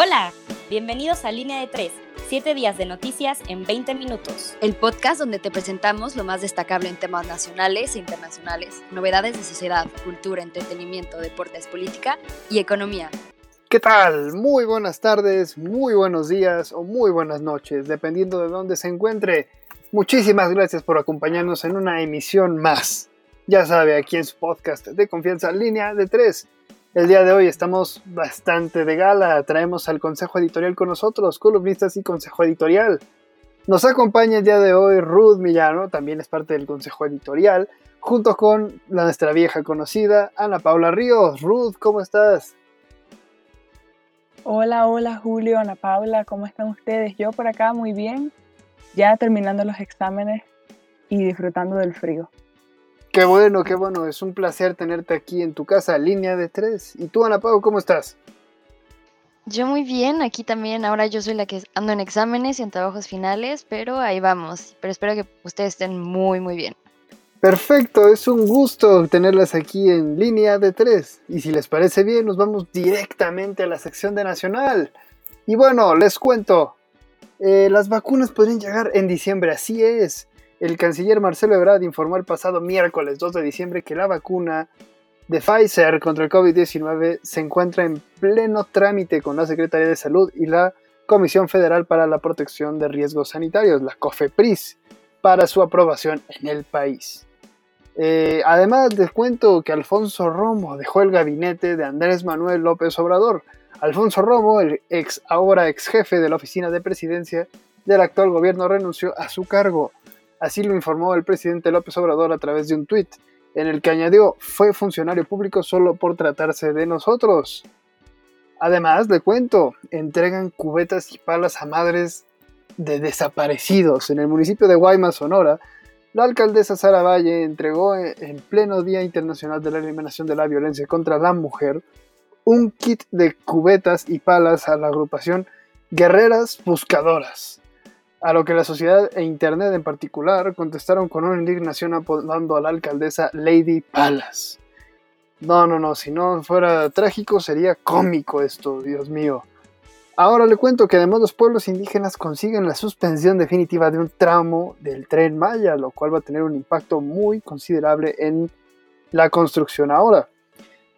Hola, bienvenidos a Línea de 3, 7 días de noticias en 20 minutos. El podcast donde te presentamos lo más destacable en temas nacionales e internacionales, novedades de sociedad, cultura, entretenimiento, deportes, política y economía. ¿Qué tal? Muy buenas tardes, muy buenos días o muy buenas noches, dependiendo de dónde se encuentre. Muchísimas gracias por acompañarnos en una emisión más. Ya sabe, aquí en su podcast de confianza línea de 3 el día de hoy estamos bastante de gala. Traemos al consejo editorial con nosotros, columnistas y consejo editorial. Nos acompaña el día de hoy Ruth Millano, también es parte del consejo editorial, junto con nuestra vieja conocida Ana Paula Ríos. Ruth, ¿cómo estás? Hola, hola Julio, Ana Paula, ¿cómo están ustedes? Yo por acá muy bien, ya terminando los exámenes y disfrutando del frío. Qué bueno, qué bueno. Es un placer tenerte aquí en tu casa, línea de tres. ¿Y tú, Ana Pau, cómo estás? Yo muy bien, aquí también. Ahora yo soy la que ando en exámenes y en trabajos finales, pero ahí vamos. Pero espero que ustedes estén muy, muy bien. Perfecto, es un gusto tenerlas aquí en línea de tres. Y si les parece bien, nos vamos directamente a la sección de Nacional. Y bueno, les cuento. Eh, las vacunas podrían llegar en diciembre, así es. El canciller Marcelo Ebrard informó el pasado miércoles 2 de diciembre que la vacuna de Pfizer contra el COVID-19 se encuentra en pleno trámite con la Secretaría de Salud y la Comisión Federal para la Protección de Riesgos Sanitarios, la COFEPRIS, para su aprobación en el país. Eh, además, les cuento que Alfonso Romo dejó el gabinete de Andrés Manuel López Obrador. Alfonso Romo, el ex, ahora ex jefe de la oficina de presidencia del actual gobierno, renunció a su cargo. Así lo informó el presidente López Obrador a través de un tuit, en el que añadió, fue funcionario público solo por tratarse de nosotros. Además, le cuento, entregan cubetas y palas a madres de desaparecidos. En el municipio de Guaymas, Sonora, la alcaldesa Sara Valle entregó en pleno Día Internacional de la Eliminación de la Violencia contra la Mujer un kit de cubetas y palas a la agrupación Guerreras Buscadoras a lo que la sociedad e Internet en particular contestaron con una indignación apodando a la alcaldesa Lady Palas. No, no, no, si no fuera trágico sería cómico esto, Dios mío. Ahora le cuento que además los pueblos indígenas consiguen la suspensión definitiva de un tramo del tren Maya, lo cual va a tener un impacto muy considerable en la construcción ahora.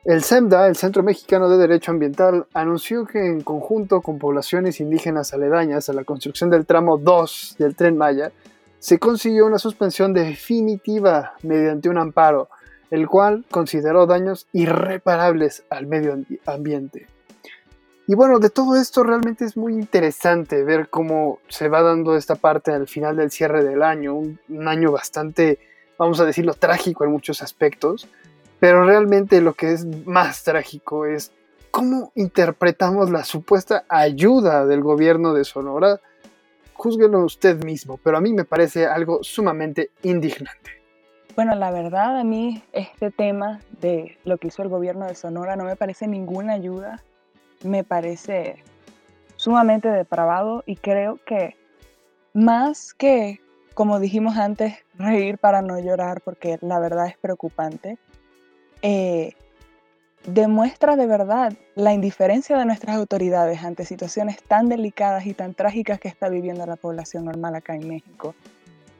El CEMDA, el Centro Mexicano de Derecho Ambiental, anunció que en conjunto con poblaciones indígenas aledañas a la construcción del tramo 2 del tren Maya, se consiguió una suspensión definitiva mediante un amparo, el cual consideró daños irreparables al medio ambiente. Y bueno, de todo esto realmente es muy interesante ver cómo se va dando esta parte al final del cierre del año, un, un año bastante, vamos a decirlo, trágico en muchos aspectos pero realmente lo que es más trágico es cómo interpretamos la supuesta ayuda del gobierno de Sonora. Júzguelo usted mismo, pero a mí me parece algo sumamente indignante. Bueno, la verdad a mí este tema de lo que hizo el gobierno de Sonora no me parece ninguna ayuda, me parece sumamente depravado y creo que más que, como dijimos antes, reír para no llorar, porque la verdad es preocupante, eh, demuestra de verdad la indiferencia de nuestras autoridades ante situaciones tan delicadas y tan trágicas que está viviendo la población normal acá en México.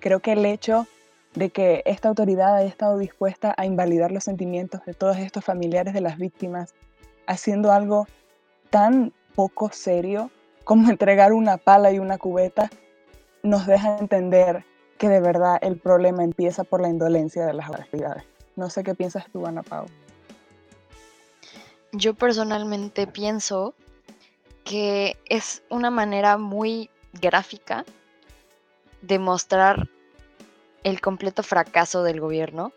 Creo que el hecho de que esta autoridad haya estado dispuesta a invalidar los sentimientos de todos estos familiares de las víctimas, haciendo algo tan poco serio como entregar una pala y una cubeta, nos deja entender que de verdad el problema empieza por la indolencia de las autoridades. No sé qué piensas tú, Ana Pau. Yo personalmente pienso que es una manera muy gráfica de mostrar el completo fracaso del gobierno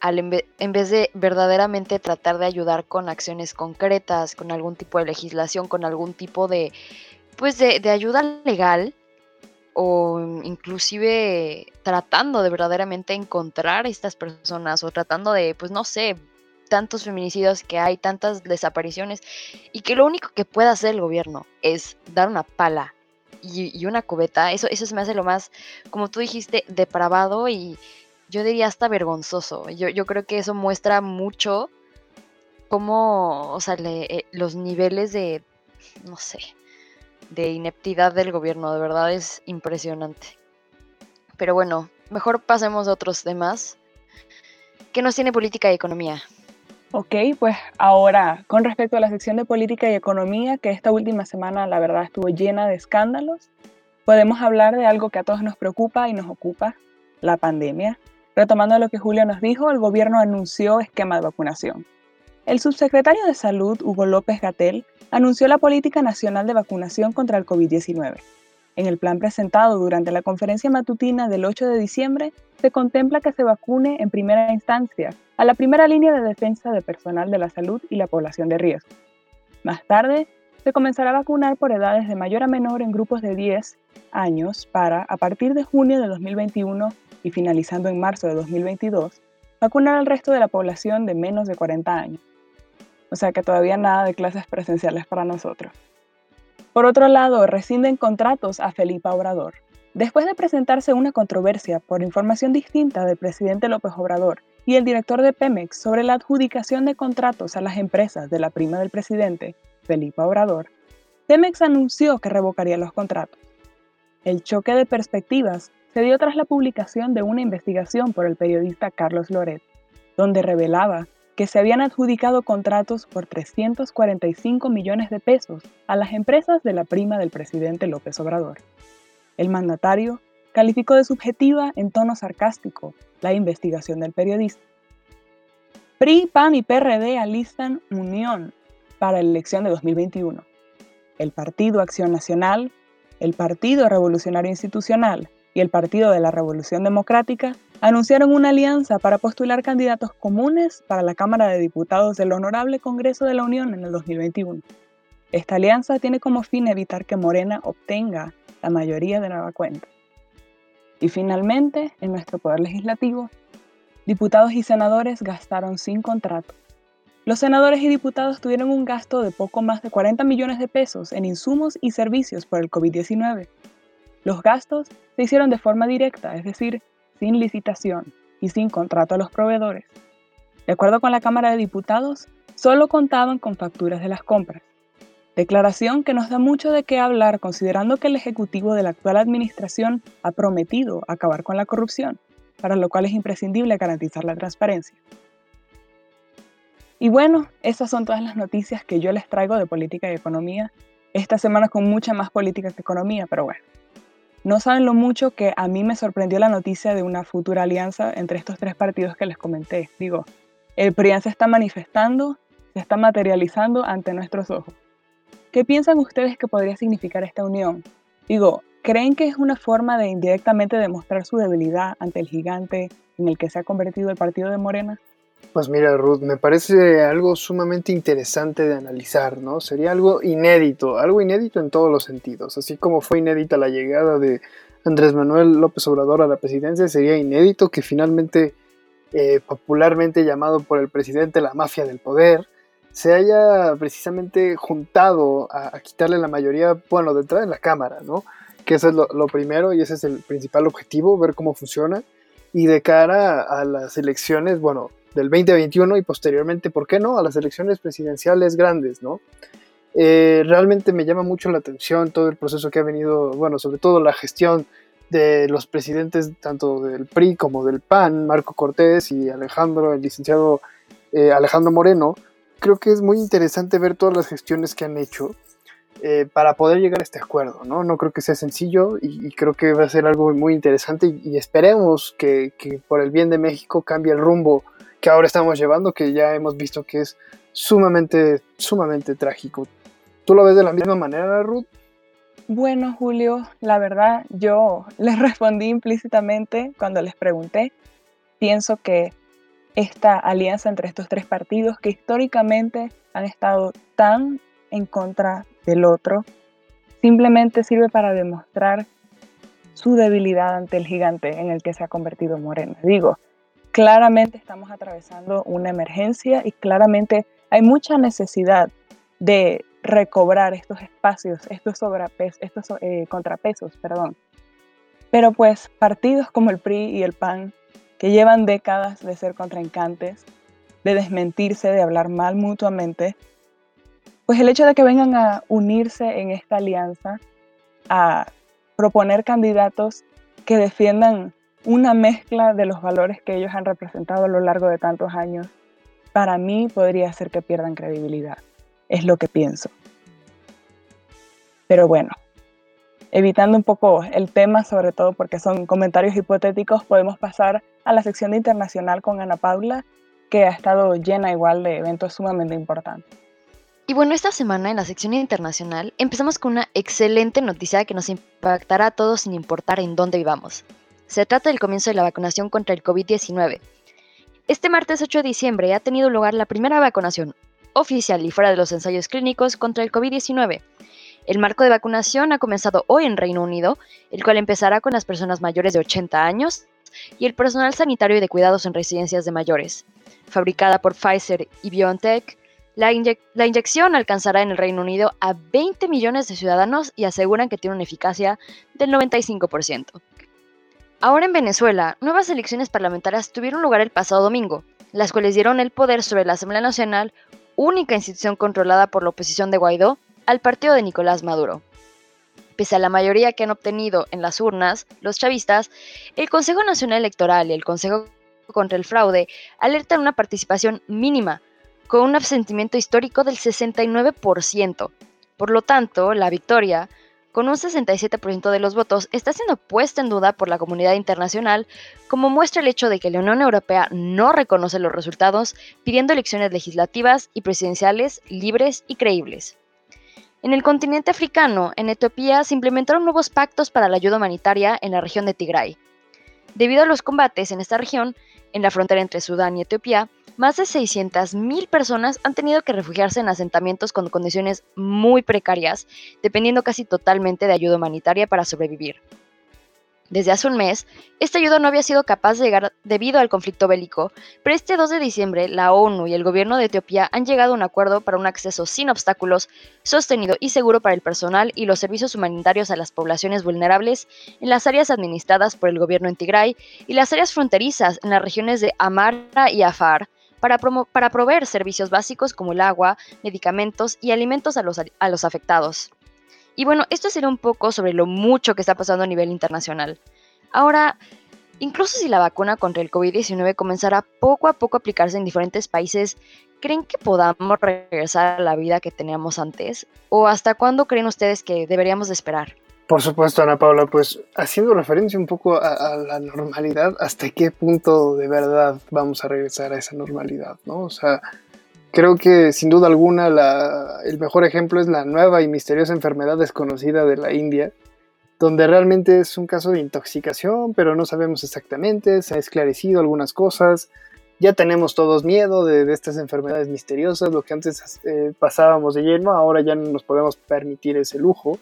al en vez de verdaderamente tratar de ayudar con acciones concretas, con algún tipo de legislación, con algún tipo de pues de, de ayuda legal o inclusive tratando de verdaderamente encontrar a estas personas o tratando de, pues no sé, tantos feminicidios que hay, tantas desapariciones, y que lo único que puede hacer el gobierno es dar una pala y, una cubeta, eso, eso se me hace lo más, como tú dijiste, depravado y yo diría hasta vergonzoso. Yo, yo creo que eso muestra mucho cómo, o sea, eh, los niveles de no sé, de ineptidad del gobierno, de verdad es impresionante. Pero bueno, mejor pasemos a otros temas. ¿Qué nos tiene política y economía? Ok, pues ahora con respecto a la sección de política y economía, que esta última semana la verdad estuvo llena de escándalos, podemos hablar de algo que a todos nos preocupa y nos ocupa, la pandemia. Retomando lo que Julio nos dijo, el gobierno anunció esquema de vacunación. El subsecretario de Salud, Hugo López Gatel, anunció la Política Nacional de Vacunación contra el COVID-19. En el plan presentado durante la conferencia matutina del 8 de diciembre, se contempla que se vacune en primera instancia a la primera línea de defensa de personal de la salud y la población de riesgo. Más tarde, se comenzará a vacunar por edades de mayor a menor en grupos de 10 años para, a partir de junio de 2021 y finalizando en marzo de 2022, vacunar al resto de la población de menos de 40 años. O sea que todavía nada de clases presenciales para nosotros. Por otro lado, rescinden contratos a Felipe Obrador. Después de presentarse una controversia por información distinta del presidente López Obrador y el director de Pemex sobre la adjudicación de contratos a las empresas de la prima del presidente, Felipe Obrador, Pemex anunció que revocaría los contratos. El choque de perspectivas se dio tras la publicación de una investigación por el periodista Carlos Loret, donde revelaba que se habían adjudicado contratos por 345 millones de pesos a las empresas de la prima del presidente López Obrador. El mandatario calificó de subjetiva en tono sarcástico la investigación del periodista. PRI, PAN y PRD alistan unión para la elección de 2021. El Partido Acción Nacional, el Partido Revolucionario Institucional y el Partido de la Revolución Democrática anunciaron una alianza para postular candidatos comunes para la Cámara de Diputados del Honorable Congreso de la Unión en el 2021. Esta alianza tiene como fin evitar que Morena obtenga la mayoría de nueva cuenta. Y finalmente, en nuestro Poder Legislativo, diputados y senadores gastaron sin contrato. Los senadores y diputados tuvieron un gasto de poco más de 40 millones de pesos en insumos y servicios por el COVID-19. Los gastos se hicieron de forma directa, es decir, sin licitación y sin contrato a los proveedores. De acuerdo con la Cámara de Diputados, solo contaban con facturas de las compras. Declaración que nos da mucho de qué hablar considerando que el Ejecutivo de la actual Administración ha prometido acabar con la corrupción, para lo cual es imprescindible garantizar la transparencia. Y bueno, esas son todas las noticias que yo les traigo de política y economía. Esta semana con mucha más política que economía, pero bueno. No saben lo mucho que a mí me sorprendió la noticia de una futura alianza entre estos tres partidos que les comenté. Digo, el PRIAN se está manifestando, se está materializando ante nuestros ojos. ¿Qué piensan ustedes que podría significar esta unión? Digo, ¿creen que es una forma de indirectamente demostrar su debilidad ante el gigante en el que se ha convertido el partido de Morena? Pues mira, Ruth, me parece algo sumamente interesante de analizar, ¿no? Sería algo inédito, algo inédito en todos los sentidos. Así como fue inédita la llegada de Andrés Manuel López Obrador a la presidencia, sería inédito que finalmente, eh, popularmente llamado por el presidente la mafia del poder, se haya precisamente juntado a, quitarle la mayoría, bueno, de entrada en la Cámara, ¿no? Que eso es lo, lo primero y ese es el principal objetivo, ver cómo funciona. Y de cara a las elecciones, bueno, del 2021 y posteriormente, ¿por qué no?, a las elecciones presidenciales grandes, ¿no? Eh, realmente me llama mucho la atención todo el proceso que ha venido, bueno, sobre todo la gestión de los presidentes tanto del PRI como del PAN, Marco Cortés y Alejandro, el licenciado eh, Alejandro Moreno. Creo que es muy interesante ver todas las gestiones que han hecho eh, para poder llegar a este acuerdo, ¿no? No creo que sea sencillo y, creo que va a ser algo muy interesante y, esperemos que, que, por el bien de México cambie el rumbo que ahora estamos llevando, que ya hemos visto que es sumamente, sumamente trágico. ¿Tú lo ves de la misma manera, Ruth? Bueno, Julio, la verdad yo les respondí implícitamente cuando les pregunté. Pienso que esta alianza entre estos tres partidos que históricamente han estado tan en contra del otro, simplemente sirve para demostrar su debilidad ante el gigante en el que se ha convertido Morena. Digo, claramente estamos atravesando una emergencia y claramente hay mucha necesidad de recobrar estos espacios, estos, eh, contrapesos, perdón. Pero pues partidos como el PRI y el PAN, que llevan décadas de ser contraincantes, de desmentirse, de hablar mal mutuamente, pues el hecho de que vengan a unirse en esta alianza, a proponer candidatos que defiendan una mezcla de los valores que ellos han representado a lo largo de tantos años, para mí podría ser que pierdan credibilidad. Es lo que pienso. Pero bueno, evitando un poco el tema, sobre todo porque son comentarios hipotéticos, podemos pasar a la sección internacional con Ana Paula, que ha estado llena igual de eventos sumamente importantes. Y bueno, esta semana en la sección internacional empezamos con una excelente noticia que nos impactará a todos sin importar en dónde vivamos. Se trata del comienzo de la vacunación contra el COVID-19. Este martes 8 de diciembre ha tenido lugar la primera vacunación oficial y fuera de los ensayos clínicos contra el COVID-19. El marco de vacunación ha comenzado hoy en Reino Unido, el cual empezará con las personas mayores de 80 años y el personal sanitario y de cuidados en residencias de mayores. Fabricada por Pfizer y BioNTech, la, la, inyección alcanzará en el Reino Unido a 20 millones de ciudadanos y aseguran que tiene una eficacia del 95%. Ahora en Venezuela, nuevas elecciones parlamentarias tuvieron lugar el pasado domingo, las cuales dieron el poder sobre la Asamblea Nacional, única institución controlada por la oposición de Guaidó, al partido de Nicolás Maduro. Pese a la mayoría que han obtenido en las urnas, los chavistas, el Consejo Nacional Electoral y el Consejo contra el Fraude alertan una participación mínima, con un absentimiento histórico del 69%. Por lo tanto, la victoria con un 67% de los votos, está siendo puesta en duda por la comunidad internacional, como muestra el hecho de que la Unión Europea no reconoce los resultados, pidiendo elecciones legislativas y presidenciales libres y creíbles. En el continente africano, en Etiopía, se implementaron nuevos pactos para la ayuda humanitaria en la región de Tigray. Debido a los combates en esta región, en la frontera entre Sudán y Etiopía, más de 600.000 personas han tenido que refugiarse en asentamientos con condiciones muy precarias, dependiendo casi totalmente de ayuda humanitaria para sobrevivir. Desde hace un mes, esta ayuda no había sido capaz de llegar debido al conflicto bélico, pero este 2 de diciembre la ONU y el gobierno de Etiopía han llegado a un acuerdo para un acceso sin obstáculos, sostenido y seguro para el personal y los servicios humanitarios a las poblaciones vulnerables en las áreas administradas por el gobierno en Tigray y las áreas fronterizas en las regiones de Amara y Afar, para, para proveer servicios básicos como el agua, medicamentos y alimentos a los, a los afectados. Y bueno, esto sería un poco sobre lo mucho que está pasando a nivel internacional. Ahora, incluso si la vacuna contra el COVID-19 comenzará poco a poco a aplicarse en diferentes países, ¿creen que podamos regresar a la vida que teníamos antes? ¿O hasta cuándo creen ustedes que deberíamos esperar? Por supuesto, Ana Paula, pues haciendo referencia un poco a, la normalidad, ¿hasta qué punto de verdad vamos a regresar a esa normalidad? ¿no? O sea, Creo que sin duda alguna el mejor ejemplo es la nueva y misteriosa enfermedad desconocida de la India, donde realmente es un caso de intoxicación, pero no sabemos exactamente, se ha esclarecido algunas cosas, ya tenemos todos miedo de, estas enfermedades misteriosas, lo que antes eh, pasábamos de lleno, ahora ya no nos podemos permitir ese lujo.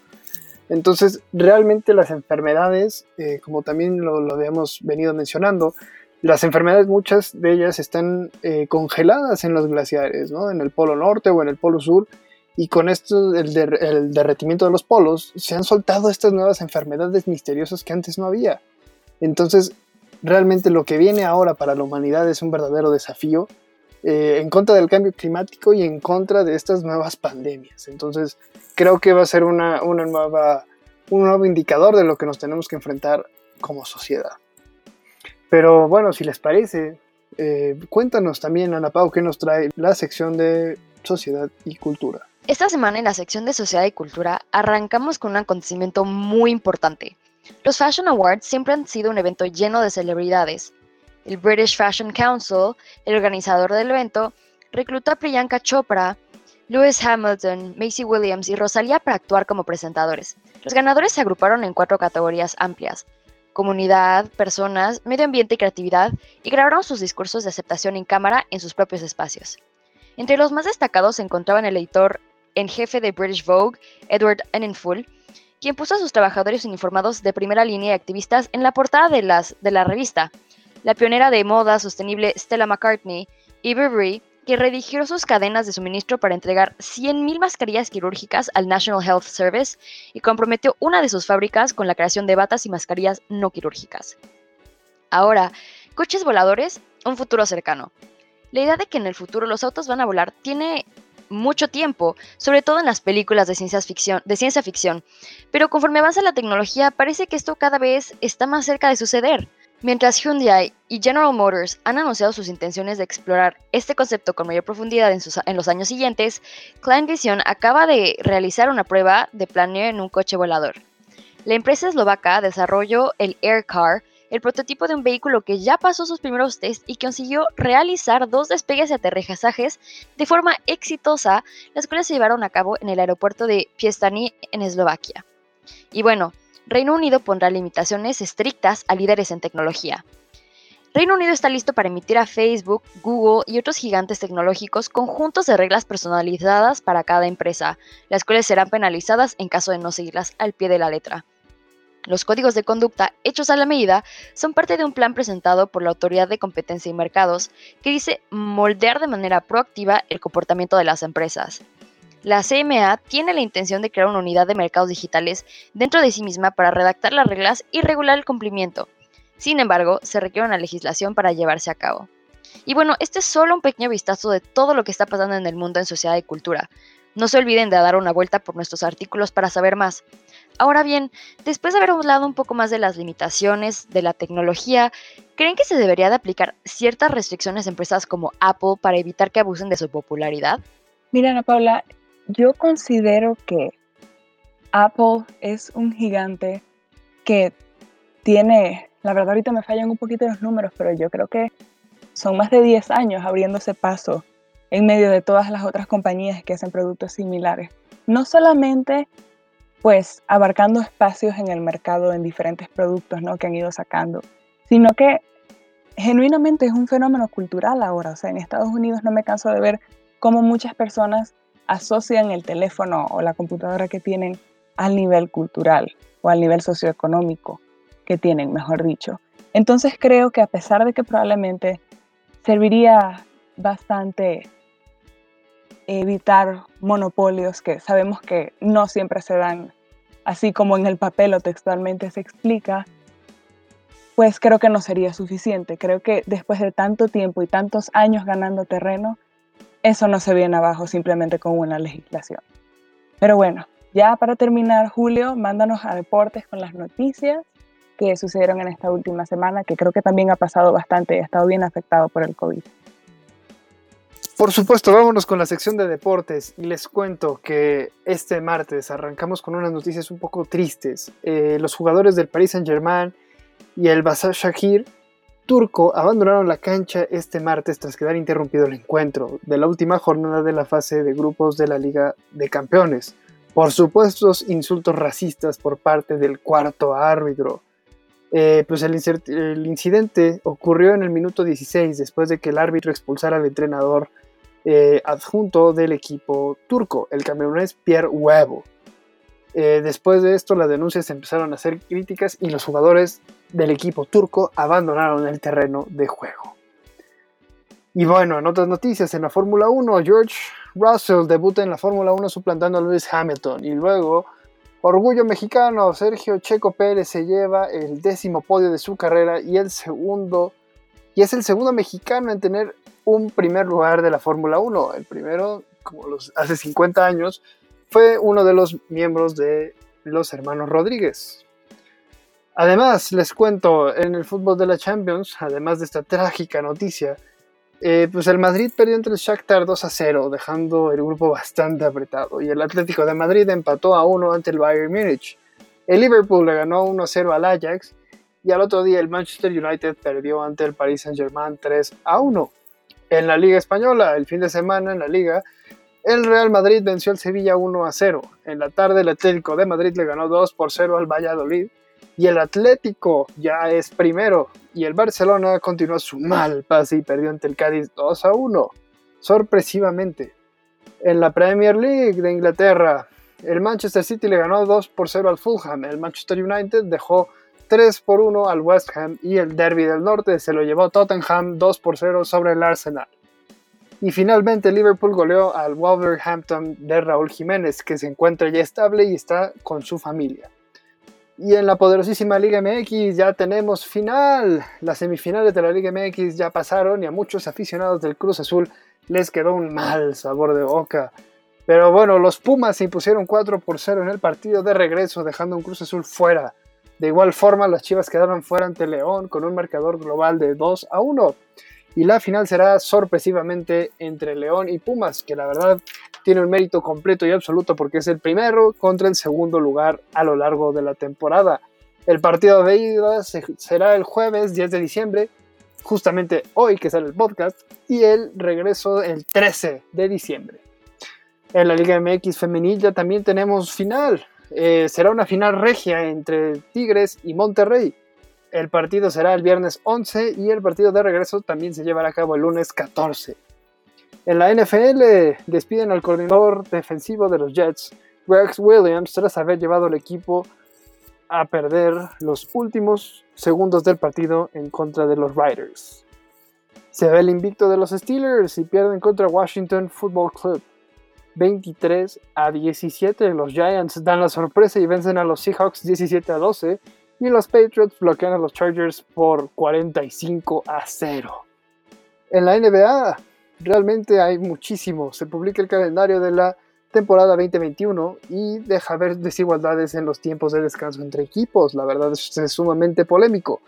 Entonces, realmente las enfermedades, eh, como también lo, lo habíamos venido mencionando, las enfermedades, muchas de ellas están eh, congeladas en los glaciares, ¿no? en el polo norte o en el polo sur, y con esto, el, el, derretimiento de los polos, se han soltado estas nuevas enfermedades misteriosas que antes no había. Entonces, realmente lo que viene ahora para la humanidad es un verdadero desafío eh, en contra del cambio climático y en contra de estas nuevas pandemias. Entonces, creo que va a ser una, una nueva, un nuevo indicador de lo que nos tenemos que enfrentar como sociedad. Pero bueno, si les parece, eh, cuéntanos también, Ana Pau, qué nos trae la sección de sociedad y cultura. Esta semana en la sección de sociedad y cultura arrancamos con un acontecimiento muy importante. Los Fashion Awards siempre han sido un evento lleno de celebridades. El British Fashion Council, el organizador del evento, reclutó a Priyanka Chopra, Lewis Hamilton, Macy Williams y Rosalía para actuar como presentadores. Los ganadores se agruparon en cuatro categorías amplias, comunidad, personas, medio ambiente y creatividad, y grabaron sus discursos de aceptación en cámara en sus propios espacios. Entre los más destacados se encontraban el editor en jefe de British Vogue, Edward Enninful, quien puso a sus trabajadores uniformados de primera línea y activistas en la portada de, las, de la revista. La pionera de moda sostenible Stella McCartney y Burberry que redigió sus cadenas de suministro para entregar 100.000 mascarillas quirúrgicas al National Health Service y comprometió una de sus fábricas con la creación de batas y mascarillas no quirúrgicas. Ahora, coches voladores, un futuro cercano. La idea de que en el futuro los autos van a volar tiene mucho tiempo, sobre todo en las películas de ciencia ficción, de ciencia ficción. Pero conforme avanza la tecnología, parece que esto cada vez está más cerca de suceder. Mientras Hyundai y General Motors han anunciado sus intenciones de explorar este concepto con mayor profundidad en, los años siguientes, Klein Vision acaba de realizar una prueba de planeo en un coche volador. La empresa eslovaca desarrolló el Aircar, el prototipo de un vehículo que ya pasó sus primeros tests y consiguió realizar dos despegues y aterrizajes de forma exitosa, las cuales se llevaron a cabo en el aeropuerto de Piestany en Eslovaquia. Y bueno, Reino Unido pondrá limitaciones estrictas a líderes en tecnología. Reino Unido está listo para emitir a Facebook, Google y otros gigantes tecnológicos conjuntos de reglas personalizadas para cada empresa, las cuales serán penalizadas en caso de no seguirlas al pie de la letra. Los códigos de conducta hechos a la medida son parte de un plan presentado por la Autoridad de Competencia y Mercados que dice moldear de manera proactiva el comportamiento de las empresas. La CMA tiene la intención de crear una unidad de mercados digitales dentro de sí misma para redactar las reglas y regular el cumplimiento. Sin embargo, se requiere una legislación para llevarse a cabo. Y bueno, este es solo un pequeño vistazo de todo lo que está pasando en el mundo en sociedad y cultura. No se olviden de dar una vuelta por nuestros artículos para saber más. Ahora bien, después de haber hablado un poco más de las limitaciones de la tecnología, ¿creen que se debería de aplicar ciertas restricciones a empresas como Apple para evitar que abusen de su popularidad? Mira, Ana Paula, yo considero que Apple es un gigante que tiene, la verdad ahorita me fallan un poquito los números, pero yo creo que son más de 10 años abriéndose paso en medio de todas las otras compañías que hacen productos similares. No solamente pues abarcando espacios en el mercado en diferentes productos ¿no? que han ido sacando, sino que genuinamente es un fenómeno cultural ahora. O sea, en Estados Unidos no me canso de ver cómo muchas personas asocian el teléfono o la computadora que tienen al nivel cultural o al nivel socioeconómico que tienen, mejor dicho. Entonces creo que a pesar de que probablemente serviría bastante evitar monopolios que sabemos que no siempre se dan así como en el papel o textualmente se explica, pues creo que no sería suficiente. Creo que después de tanto tiempo y tantos años ganando terreno, eso no se viene abajo simplemente con una legislación. Pero bueno, ya para terminar, Julio, mándanos a deportes con las noticias que sucedieron en esta última semana, que creo que también ha pasado bastante y ha estado bien afectado por el COVID. Por supuesto, vámonos con la sección de deportes y les cuento que este martes arrancamos con unas noticias un poco tristes. Eh, los jugadores del Paris Saint Germain y el Basar Shahir turco abandonaron la cancha este martes tras quedar interrumpido el encuentro de la última jornada de la fase de grupos de la Liga de Campeones por supuestos insultos racistas por parte del cuarto árbitro. Eh, pues el, incidente ocurrió en el minuto 16 después de que el árbitro expulsara al entrenador eh, adjunto del equipo turco, el camerunés Pierre Huevo. Eh, después de esto, las denuncias empezaron a ser críticas y los jugadores del equipo turco abandonaron el terreno de juego. Y bueno, en otras noticias, en la Fórmula 1, George Russell debuta en la Fórmula 1 suplantando a Lewis Hamilton. Y luego, orgullo mexicano, Sergio Checo Pérez se lleva el décimo podio de su carrera y el segundo, y es el segundo mexicano en tener un primer lugar de la Fórmula 1. El primero, como los, hace 50 años, fue uno de los miembros de los hermanos Rodríguez. Además, les cuento, en el fútbol de la Champions, además de esta trágica noticia, eh, pues el Madrid perdió entre el Shakhtar 2 a 0, dejando el grupo bastante apretado, y el Atlético de Madrid empató a 1 ante el Bayern Múnich. El Liverpool le ganó 1 a 0 al Ajax, y al otro día el Manchester United perdió ante el Paris Saint-Germain 3 a 1. En la Liga Española, el fin de semana en la Liga, el Real Madrid venció al Sevilla 1 a 0. En la tarde el Atlético de Madrid le ganó 2 por 0 al Valladolid. Y el Atlético ya es primero. Y el Barcelona continuó su mal pase y perdió ante el Cádiz 2 a 1. Sorpresivamente. En la Premier League de Inglaterra, el Manchester City le ganó 2 por 0 al Fulham. El Manchester United dejó 3 por 1 al West Ham y el Derby del Norte se lo llevó Tottenham 2 por 0 sobre el Arsenal. Y finalmente Liverpool goleó al Wolverhampton de Raúl Jiménez, que se encuentra ya estable y está con su familia. Y en la poderosísima Liga MX ya tenemos final. Las semifinales de la Liga MX ya pasaron y a muchos aficionados del Cruz Azul les quedó un mal sabor de boca. Pero bueno, los Pumas se impusieron 4 por 0 en el partido de regreso, dejando un Cruz Azul fuera. De igual forma, las Chivas quedaron fuera ante León con un marcador global de 2 a 1. Y la final será sorpresivamente entre León y Pumas, que la verdad tiene un mérito completo y absoluto porque es el primero contra el segundo lugar a lo largo de la temporada. El partido de ida será el jueves 10 de diciembre, justamente hoy que sale el podcast, y el regreso el 13 de diciembre. En la Liga MX femenil también tenemos final. Eh, será una final regia entre Tigres y Monterrey. El partido será el viernes 11 y el partido de regreso también se llevará a cabo el lunes 14. En la NFL despiden al coordinador defensivo de los Jets, Rex Williams, tras haber llevado al equipo a perder los últimos segundos del partido en contra de los Riders. Se ve el invicto de los Steelers y pierden contra Washington Football Club. 23 a 17. Los Giants dan la sorpresa y vencen a los Seahawks 17 a 12. Y los Patriots bloquean a los Chargers por 45 a 0. En la NBA, realmente hay muchísimo. Se publica el calendario de la temporada 2021 y deja ver desigualdades en los tiempos de descanso entre equipos. La verdad es, sumamente polémico.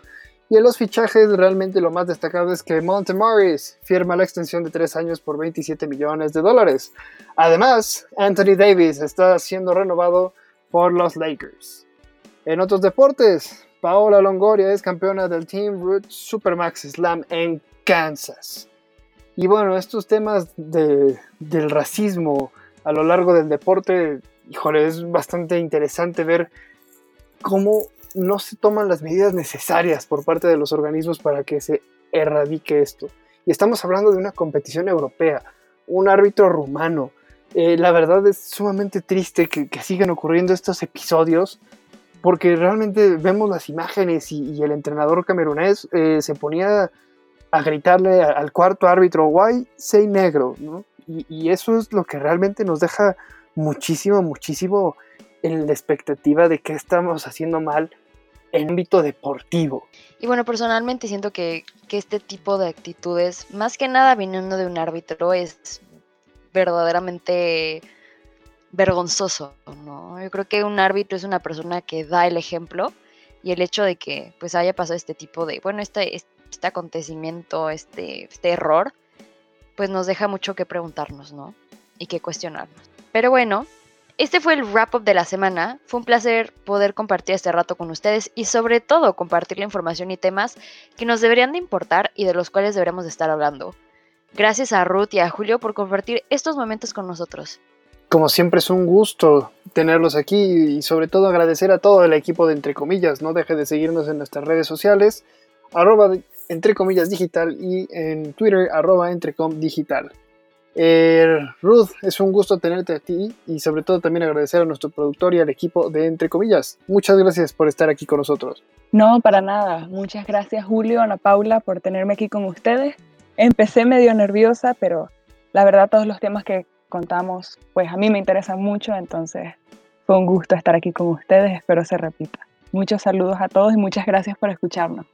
Y en los fichajes realmente lo más destacado es que Monte Morris firma la extensión de 3 años por 27 millones de dólares. Además, Anthony Davis está siendo renovado por los Lakers. En otros deportes, Paola Longoria es campeona del Team Root Supermax Slam en Kansas. Y bueno, estos temas del racismo a lo largo del deporte, híjole, es bastante interesante ver cómo no se toman las medidas necesarias por parte de los organismos para que se erradique esto. Y estamos hablando de una competición europea, un árbitro rumano. Eh, la verdad es sumamente triste que, sigan ocurriendo estos episodios porque realmente vemos las imágenes y, el entrenador camerunés eh, se ponía a gritarle al cuarto árbitro, why say negro, Y, eso es lo que realmente nos deja muchísimo, muchísimo en la expectativa de qué estamos haciendo mal en ámbito deportivo. Y bueno, personalmente siento que, que este tipo de actitudes, más que nada viniendo de un árbitro, es verdaderamente vergonzoso, ¿no? Yo creo que un árbitro es una persona que da el ejemplo y el hecho de que pues haya pasado este tipo de, bueno, este, este acontecimiento, este, este error, pues nos deja mucho que preguntarnos, ¿no? Y que cuestionarnos. Pero bueno, este fue el wrap up de la semana. Fue un placer poder compartir este rato con ustedes y sobre todo compartir la información y temas que nos deberían de importar y de los cuales deberíamos de estar hablando. Gracias a Ruth y a Julio por compartir estos momentos con nosotros. Como siempre es un gusto tenerlos aquí y sobre todo agradecer a todo el equipo de Entre Comillas. No deje de seguirnos en nuestras redes sociales, arroba Entre Comillas Digital y en Twitter, arroba Entrecom Digital. Eh, Ruth, es un gusto tenerte a ti y sobre todo también agradecer a nuestro productor y al equipo de Entre Comillas. Muchas gracias por estar aquí con nosotros. No, para nada. Muchas gracias Julio, Ana Paula, por tenerme aquí con ustedes. Empecé medio nerviosa, pero la verdad todos los temas que contamos, pues a mí me interesa mucho, entonces fue un gusto estar aquí con ustedes, espero se repita. Muchos saludos a todos y muchas gracias por escucharnos.